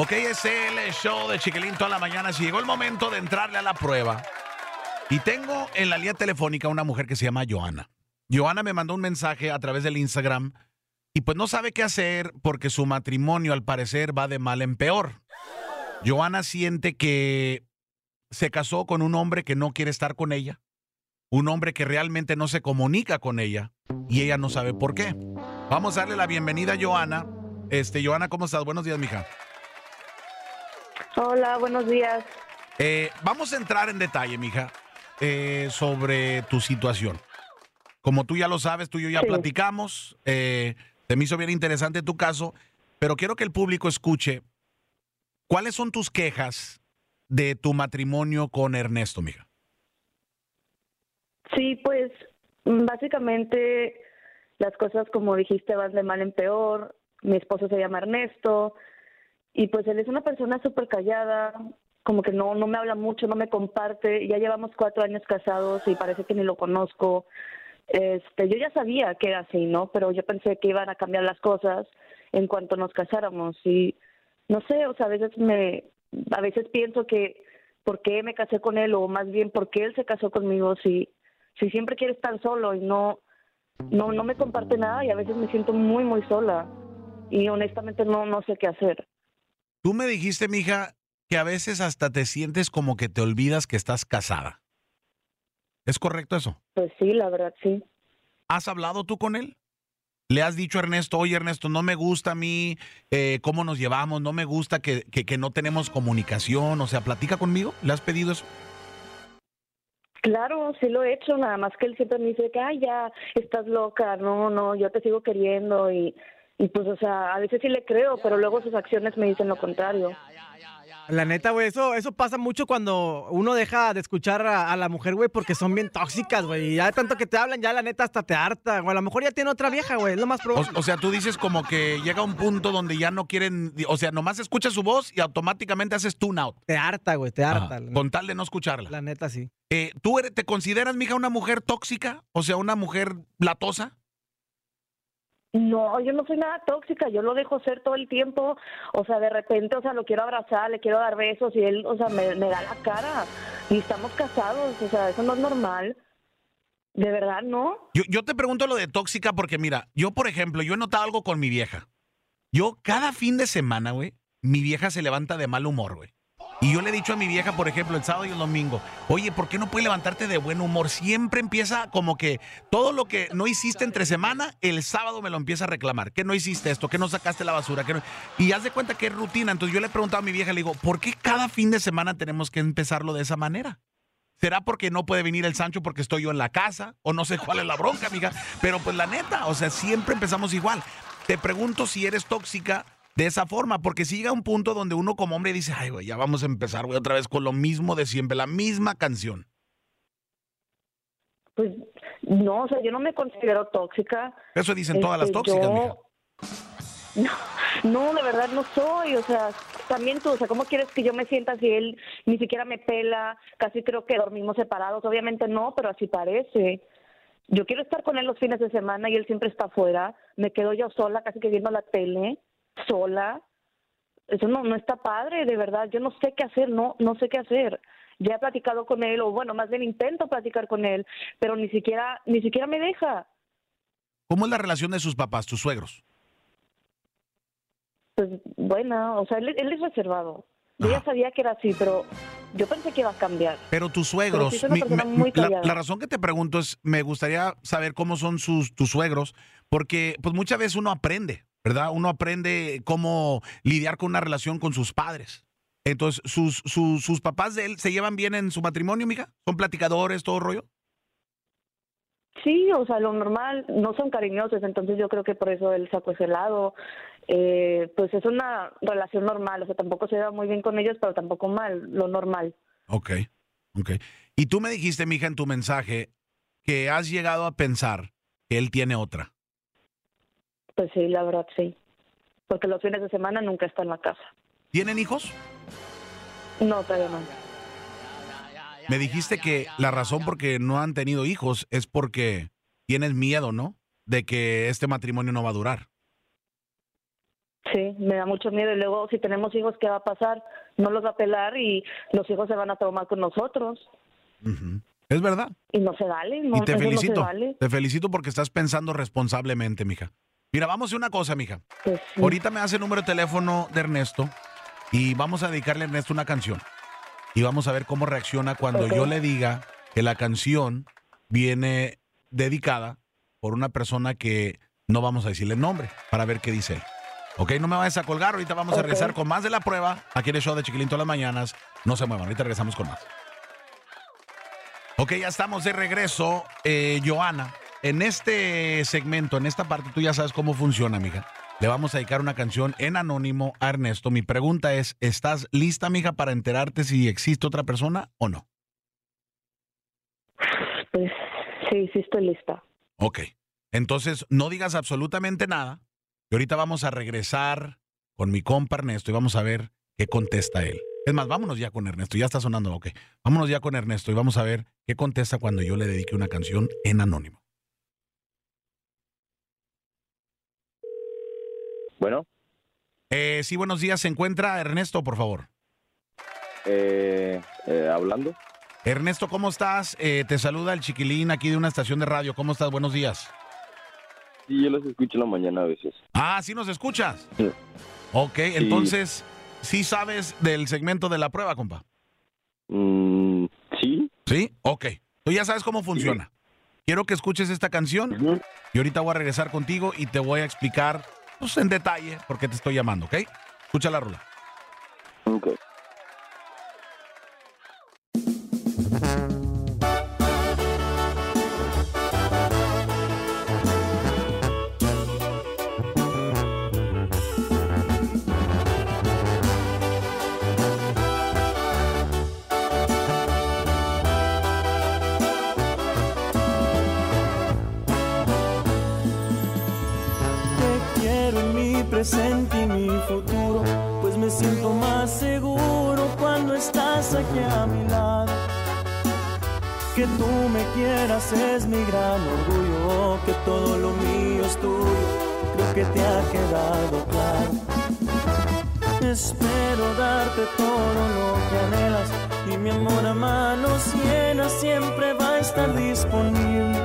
Ok, es el show de Chiquilín toda la mañana. Si llegó el momento de entrarle a la prueba. Y tengo en la línea telefónica una mujer que se llama Joana. Joana me mandó un mensaje a través del Instagram y pues no sabe qué hacer porque su matrimonio al parecer va de mal en peor. Joana siente que se casó con un hombre que no quiere estar con ella, un hombre que realmente no se comunica con ella y ella no sabe por qué. Vamos a darle la bienvenida a Joana. Este, Joana, ¿cómo estás? Buenos días, mija. Hola, buenos días. Eh, vamos a entrar en detalle, mija, eh, sobre tu situación. Como tú ya lo sabes, tú y yo ya Sí. platicamos. eh, se me hizo bien interesante tu caso, pero quiero que el público escuche cuáles son tus quejas de tu matrimonio con Ernesto, mija. Sí, pues mm, básicamente las cosas como dijiste van de mal en peor. Mi esposo se llama Ernesto y pues él es una persona súper callada, como que no, no me habla mucho, no me comparte. Ya llevamos cuatro años casados y parece que ni lo conozco. Este, yo ya sabía que era así, ¿no? Pero yo pensé que iban a cambiar las cosas en cuanto nos casáramos y no sé, o sea, a veces me, a veces pienso que por qué me casé con él o más bien por qué él se casó conmigo si, si siempre quiere estar solo y no, no, no me comparte nada y a veces me siento muy, muy sola y honestamente no, no sé qué hacer. Tú me dijiste, mija, que a veces hasta te sientes como que te olvidas que estás casada. ¿Es correcto eso? Pues sí, la verdad sí. ¿Has hablado tú con él? ¿Le has dicho a Ernesto, oye Ernesto, no me gusta a mí eh, cómo nos llevamos, no me gusta que, que, que no tenemos comunicación? O sea, platica conmigo. ¿Le has pedido eso? Claro, sí lo he hecho, nada más que él siempre me dice que, ay, ya, estás loca, no, no, yo te sigo queriendo y, y pues, o sea, a veces sí le creo, pero luego sus acciones me dicen lo contrario. La neta, güey, eso, eso pasa mucho cuando uno deja de escuchar a, a la mujer, güey, porque son bien tóxicas, güey. Y ya de tanto que te hablan, ya la neta hasta te harta. O a lo mejor ya tiene otra vieja, güey. Es lo más probable. o sea, tú dices como que llega un punto donde ya no quieren, o sea, nomás escuchas su voz y automáticamente haces tune out. te harta, güey, te harta. Ajá, con tal de no escucharla. la neta, sí. Eh, ¿Tú eres- te consideras, mija, una mujer tóxica? O sea, una mujer latosa. No, yo no soy nada tóxica, yo lo dejo ser todo el tiempo, o sea, de repente, o sea, lo quiero abrazar, le quiero dar besos y él, o sea, me, da la cara y estamos casados, o sea, eso no es normal. De verdad, ¿no? Yo, yo te pregunto lo de tóxica porque, mira, yo, por ejemplo, yo he notado algo con mi vieja. Yo, cada fin de semana, güey, mi vieja se levanta de mal humor, güey. Y yo le he dicho a mi vieja, por ejemplo, el sábado y el domingo, oye, ¿por qué no puedes levantarte de buen humor? Siempre empieza como que todo lo que no hiciste entre semana, el sábado me lo empieza a reclamar. Que no hiciste esto, que no sacaste la basura, que no... Y haz de cuenta que es rutina. Entonces yo le he preguntado a mi vieja, le digo, ¿por qué cada fin de semana tenemos que empezarlo de esa manera? ¿Será porque no puede venir el Sancho porque estoy yo en la casa? O no sé cuál es la bronca, amiga. Pero pues la neta, o sea, siempre empezamos igual. Te pregunto si eres tóxica de esa forma, porque si llega un punto donde uno como hombre dice, ay, güey, ya vamos a empezar, güey, otra vez con lo mismo de siempre, la misma canción. Pues no, o sea, yo no me considero tóxica. Eso dicen todas las Este, tóxicas, yo- mija. No, no, de verdad no soy, o sea, también tú, o sea, ¿cómo quieres que yo me sienta si él ni siquiera me pela? Casi creo que dormimos separados, obviamente no, pero así parece. Yo quiero estar con él los fines de semana y él siempre está afuera. Me quedo yo sola, casi que viendo la tele, sola. Eso no, no está padre, de verdad. Yo no sé qué hacer, no, no sé qué hacer. Ya he platicado con él, o bueno, más bien intento platicar con él, pero ni siquiera, ni siquiera me deja. ¿Cómo es la relación de sus papás, tus suegros? Pues bueno, o sea, él, él es reservado. Yo ya sabía que era así, pero yo pensé que iba a cambiar. Pero tus suegros, mi- muy la, la razón que te pregunto es, me gustaría saber cómo son sus tus suegros, porque pues muchas veces uno aprende, ¿verdad? Uno aprende cómo lidiar con una relación con sus padres. Entonces, ¿sus, sus, sus papás de él se llevan bien en su matrimonio, mija? ¿Son platicadores, todo rollo? Sí, o sea, lo normal, no son cariñosos, entonces yo creo que por eso él sacó ese lado. Eh, pues es una relación normal, o sea, tampoco se da muy bien con ellos, pero tampoco mal, lo normal. Ok, ok. Y tú me dijiste, mija, en tu mensaje, que has llegado a pensar que él tiene otra. Pues sí, la verdad sí. Porque los fines de semana nunca está en la casa. ¿Tienen hijos? No, todavía no. Me dijiste que la razón por que no han tenido hijos es porque tienes miedo, ¿no? De que este matrimonio no va a durar. Sí, me da mucho miedo. Y luego, si tenemos hijos, ¿qué va a pasar? No los va a pelar y los hijos se van a tomar con nosotros. Es verdad. Y no se vale. No, y te eso no se felicito. vale. Te felicito porque estás pensando responsablemente, mija. Mira, vamos a hacer una cosa, mija. Pues, sí. Ahorita me hace el número de teléfono de Ernesto y vamos a dedicarle a Ernesto una canción. Y vamos a ver cómo reacciona cuando yo le diga que la canción viene dedicada por una persona que no vamos a decirle el nombre para ver qué dice él. Ok, no me vayas a colgar. Ahorita vamos a regresar con más de la prueba. Aquí en el show de Chiquilín todas las mañanas. No se muevan. Ahorita regresamos con más. Ok, ya estamos de regreso. Eh, Joana, en este segmento, en esta parte, tú ya sabes cómo funciona, amiga. Le vamos a dedicar una canción en anónimo a Ernesto. Mi pregunta es, ¿estás lista, amiga, para enterarte si existe otra persona o no? Pues, sí, sí estoy lista. Ok. Entonces, no digas absolutamente nada. Y ahorita vamos a regresar con mi compa Ernesto y vamos a ver qué contesta él. Es más, vámonos ya con Ernesto. Ya está sonando, ok. Vámonos ya con Ernesto y vamos a ver qué contesta cuando yo le dedique una canción en anónimo. Bueno, Eh, sí, buenos días. ¿Se encuentra Ernesto, por favor? eh, eh, hablando. Ernesto, ¿cómo estás? Eh, te saluda el chiquilín aquí de una estación de radio. ¿Cómo estás? Buenos días. Sí, yo los escucho en la mañana a veces. Ah, ¿sí nos escuchas? Sí. Ok, entonces, ¿sí sabes del segmento de la prueba, compa? Mm, sí. ¿Sí? Ok. Tú ya sabes cómo funciona. Quiero que escuches esta canción y ahorita voy a regresar contigo y te voy a explicar en detalle por qué te estoy llamando, ¿ok? Escucha la rula. Que tú me quieras es mi gran orgullo, que todo lo mío es tuyo, creo que te ha quedado claro. Espero darte todo lo que anhelas y mi amor a manos llenas siempre va a estar disponible.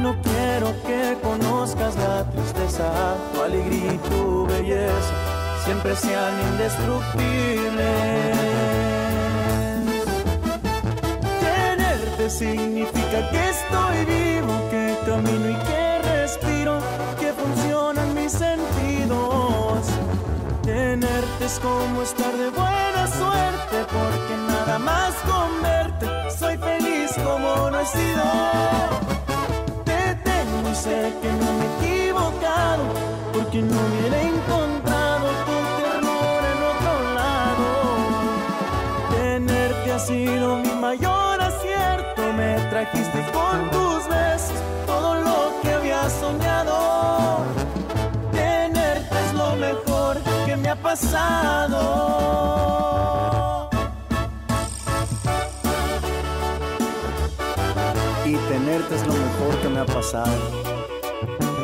No quiero que conozcas la tristeza, tu alegría y tu belleza siempre sean indestructibles. Significa que estoy vivo, que camino y que respiro, que funcionan mis sentidos. Tenerte es como estar de buena suerte, porque nada más con verte soy feliz como no he sido te tengo y sé que no me he equivocado, porque no hubiera trajiste con tus besos todo lo que había soñado. Tenerte es lo mejor que me ha pasado. y tenerte es lo mejor que me ha pasado.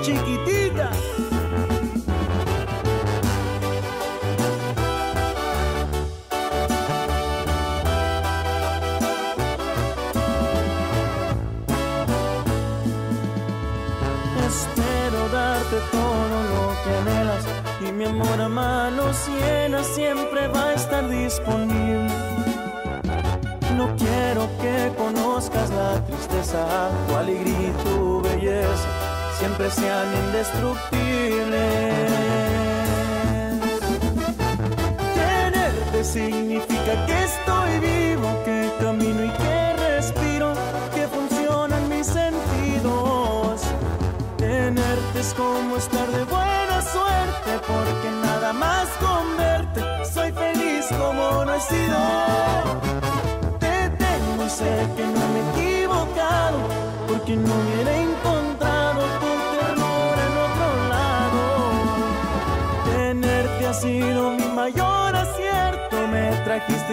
Chiquitita. Siempre va a estar disponible. No quiero que conozcas la tristeza, tu alegría y tu belleza siempre sean indestructibles. Tenerte significa que estoy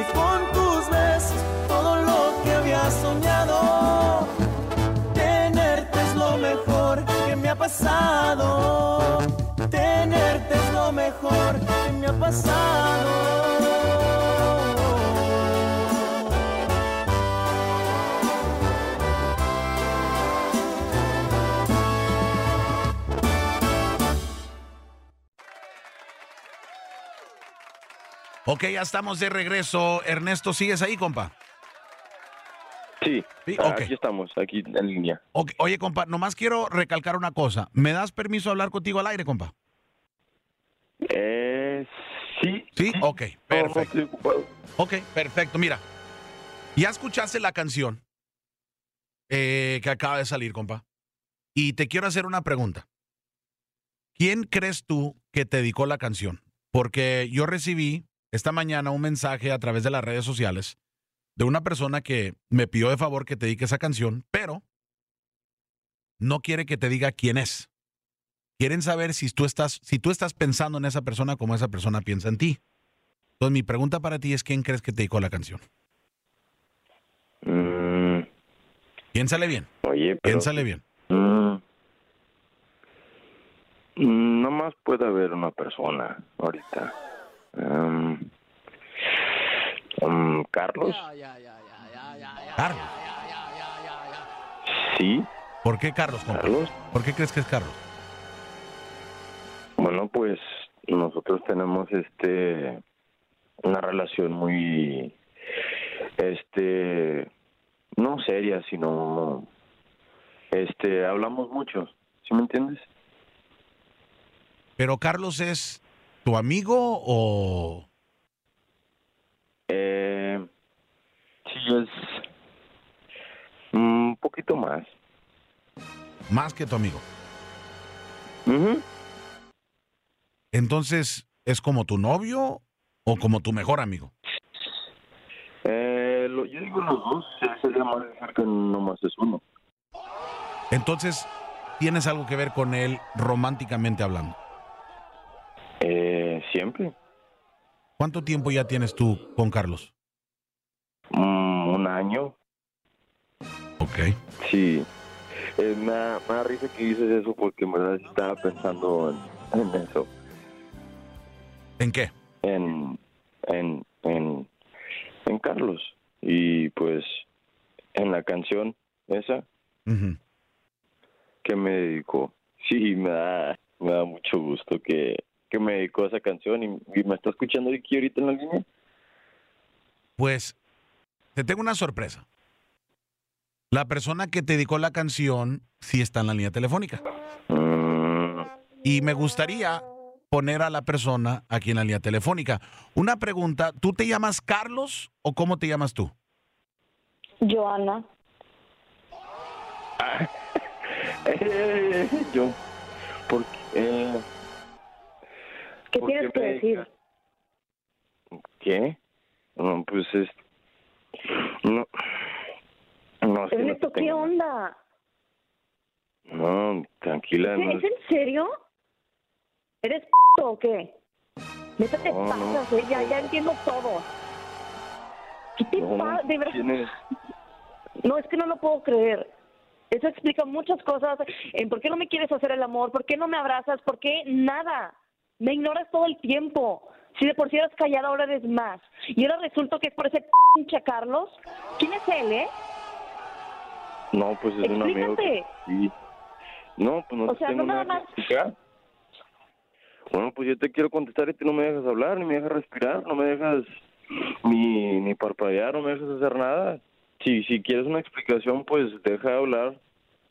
trajiste con tus besos todo lo que había soñado. Tenerte es lo mejor que me ha pasado. Tenerte es lo mejor que me ha pasado. Ok, ya estamos de regreso. Ernesto, ¿sigues ahí, compa? Sí, Sí, ah, ok. aquí estamos, aquí en línea. Oye, compa, nomás quiero recalcar una cosa. ¿Me das permiso de hablar contigo al aire, compa? Eh, sí. Sí, ok, perfecto. Ok, perfecto. Mira, ya escuchaste la canción eh, que acaba de salir, compa. Y te quiero hacer una pregunta. ¿Quién crees tú que te dedicó la canción? Porque yo recibí esta mañana un mensaje a través de las redes sociales de una persona que me pidió de favor que te dedique esa canción, pero no quiere que te diga quién es. Quieren saber si tú estás, si tú estás pensando en esa persona como esa persona piensa en ti. Entonces mi pregunta para ti es quién crees que te dedicó la canción. Mm, Piénsale bien, oye, pero... piénsale bien. Mm, mm, no más puede haber una persona ahorita. Em, em, Carlos, Carlos. sí, ¿Por qué Carlos, compa? Carlos. ¿Por qué crees que es Carlos? Bueno, pues nosotros tenemos este una relación muy este no seria, sino este hablamos mucho, ¿sí me entiendes? ¿Pero Carlos es tu amigo o...? Eh, sí es un poquito más. Más que tu amigo. Entonces, ¿es como tu novio o como tu mejor amigo? Eh, lo- yo digo los dos, se- sería más decir que nomás es uno. Entonces, ¿tienes algo que ver con él románticamente hablando? Siempre. ¿Cuánto tiempo ya tienes tú con Carlos? Mm, un año. Ok. Sí. Eh, me, da, me da risa que dices eso porque en verdad estaba pensando en, en eso. ¿En qué? En, en, en, en Carlos. Y pues en la canción esa que me dedicó. Sí, me da, me da mucho gusto que, que me dedicó esa canción y, y me está escuchando aquí ahorita en la línea. Pues, te tengo una sorpresa. La persona que te dedicó la canción sí está en la línea telefónica. Mm, Y me gustaría poner a la persona aquí en la línea telefónica. Una pregunta, ¿tú te llamas Carlos o cómo te llamas tú? Joana, eh, yo, porque, eh, ¿qué ¿Por tienes qué que decir? ¿qué? No, pues es, no, no, es que no Ernesto, te ¿qué tengo- onda? No, tranquila, no, ¿Es en serio? ¿Eres p o qué? Neta te No, no. pasas, eh? ya, ya entiendo todo. ¿Qué te no, pasa? De verdad. ¿quién es? No, es que no lo puedo creer. Eso explica muchas cosas. En por qué no me quieres hacer el amor, por qué no me abrazas, por qué nada. Me ignoras todo el tiempo. Si de por sí eras callada, ahora eres más. Y ahora resulta que es por ese pinche Carlos. ¿Quién es él, eh? No, pues es un amigo que sí. No, pues no O te sea, tengo no nada más- explicar. Bueno, pues yo te quiero contestar y tú no me dejas hablar, ni me dejas respirar, no me dejas ni, ni parpadear, no me dejas hacer nada. Si, si quieres una explicación, pues deja de hablar,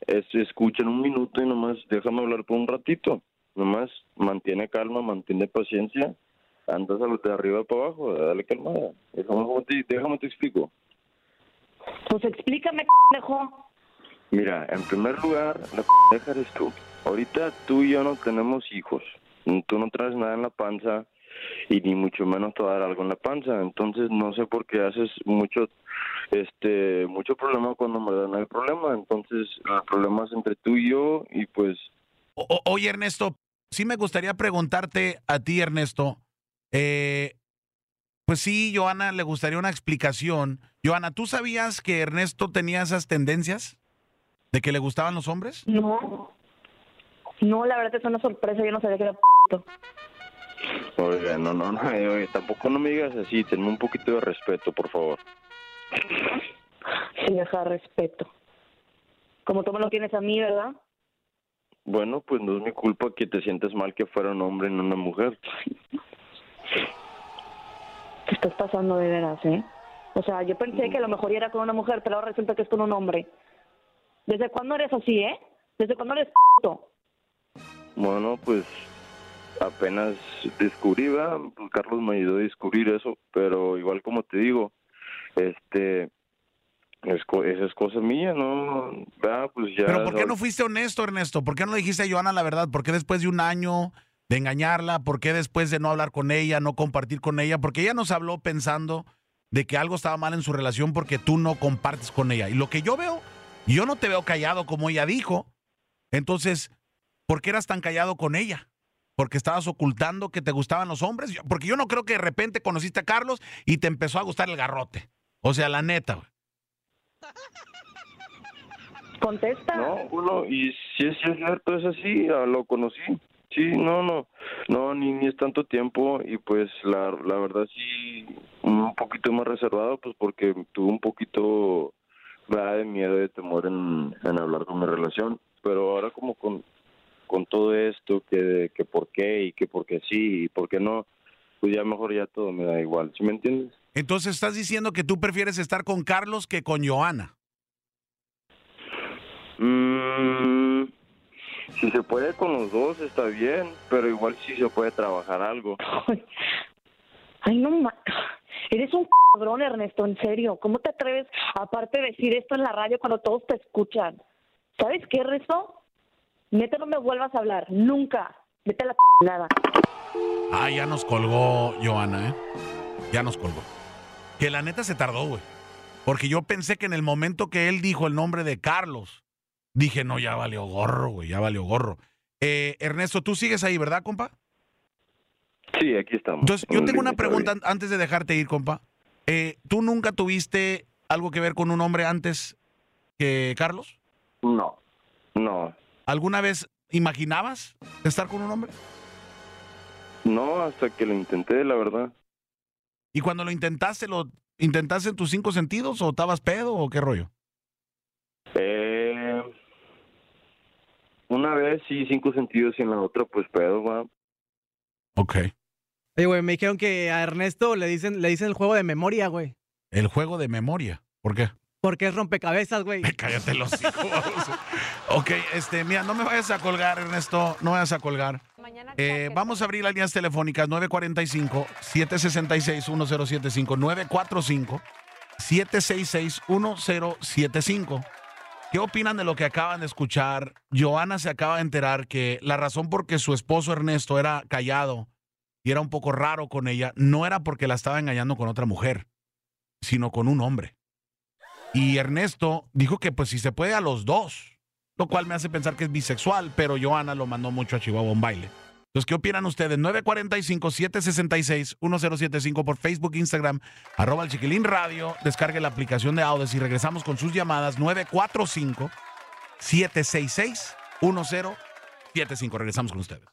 es, escucha en un minuto y nomás déjame hablar por un ratito. Nomás mantiene calma, mantiene paciencia, andas a de arriba para abajo, dale calmada. Déjame, te, déjame te explico. Pues explícame, pendejo. Mira, en primer lugar, la pendeja eres tú. Ahorita tú y yo no tenemos hijos. Tú no traes nada en la panza y ni mucho menos te va a dar algo en la panza. Entonces no sé por qué haces mucho este mucho problema cuando verdad no hay problema. Entonces el problema es entre tú y yo y pues O- oye, Ernesto, sí me gustaría preguntarte a ti, Ernesto. eh, pues sí, Joana, le gustaría una explicación. Joana, ¿tú sabías que Ernesto tenía esas tendencias? ¿De que le gustaban los hombres? No. No, la verdad es una sorpresa. Yo no sabía que era p***. Oiga, no, no, no, oye, tampoco no me digas así, tenme un poquito de respeto, por favor. Sí, deja respeto. Como tú me lo tienes a mí, ¿verdad? Bueno, pues no es mi culpa que te sientas mal que fuera un hombre y no una mujer. Te estás pasando de veras, ¿eh? O sea, yo pensé que a lo mejor era con una mujer, pero ahora resulta que es con un hombre. ¿Desde cuándo eres así, eh? ¿Desde cuándo eres puto? Bueno, pues apenas descubrí, ¿verdad? Carlos me ayudó a descubrir eso, pero igual como te digo, este, es, esa es cosa mía, ¿no? Pues ya... Pero ¿por qué no fuiste honesto, Ernesto? ¿Por qué no le dijiste a Joana la verdad? ¿Por qué después de un año de engañarla? ¿Por qué después de no hablar con ella, no compartir con ella? Porque ella nos habló pensando de que algo estaba mal en su relación porque tú no compartes con ella. Y lo que yo veo, yo no te veo callado como ella dijo. Entonces, ¿por qué eras tan callado con ella? Porque estabas ocultando que te gustaban los hombres. Porque yo no creo que de repente conociste a Carlos y te empezó a gustar el garrote. O sea, la neta, güey. Contesta. No, bueno, y si es, cierto, es así, lo conocí. Sí, no, no, no, ni, es tanto tiempo y pues la, la verdad sí, un poquito más reservado, pues porque tuve un poquito de miedo, de temor en, hablar con mi relación, pero ahora como con, con todo esto, que, que por qué y que por qué sí y por qué no, pues ya mejor ya todo me da igual, ¿sí me entiendes? Entonces estás diciendo que tú prefieres estar con Carlos que con Joana. Mm, si se puede con los dos está bien, pero igual si se puede trabajar algo. Ay, no ma... Eres un cabrón, Ernesto, en serio. ¿Cómo te atreves, aparte de decir esto en la radio cuando todos te escuchan? ¿Sabes qué, Ernesto? Neta, no me vuelvas a hablar. Nunca. Vete a la nada. Ah, ya nos colgó Joana, ¿eh? Ya nos colgó. Que la neta se tardó, güey. Porque yo pensé que en el momento que él dijo el nombre de Carlos, dije, no, ya valió gorro, güey, ya valió gorro. Eh, Ernesto, tú sigues ahí, ¿verdad, compa? Sí, aquí estamos. Entonces, yo En tengo una pregunta todavía. antes de dejarte ir, compa. Eh, ¿Tú nunca tuviste algo que ver con un hombre antes que Carlos? No, no, ¿Alguna vez imaginabas estar con un hombre? no, hasta que lo intenté, la verdad. Y cuando lo intentaste, ¿lo intentaste en tus cinco sentidos o estabas pedo o qué rollo? Eh, una vez sí, cinco sentidos y en la otra, pues pedo, va. Ok. Oye, güey, me dijeron que a Ernesto le dicen, le dicen el juego de memoria, güey. El juego de memoria. ¿Por qué? Porque es rompecabezas, güey. Cállate los hijos. ok, este, mira, no me vayas a colgar, Ernesto. No vayas a colgar. Eh, vamos a abrir las líneas telefónicas 945-766-1075. 945-766-1075. ¿Qué opinan de lo que acaban de escuchar? Joana se acaba de enterar que la razón por que su esposo Ernesto era callado y era un poco raro con ella no era porque la estaba engañando con otra mujer, sino con un hombre. Y Ernesto dijo que pues si se puede a los dos, lo cual me hace pensar que es bisexual, pero Joana lo mandó mucho a Chihuahua a un baile. Entonces, ¿qué opinan ustedes? 945-766-1075 por Facebook, Instagram, arroba el chiquilín radio, descargue la aplicación de Audes y regresamos con sus llamadas 945-766-1075. Regresamos con ustedes.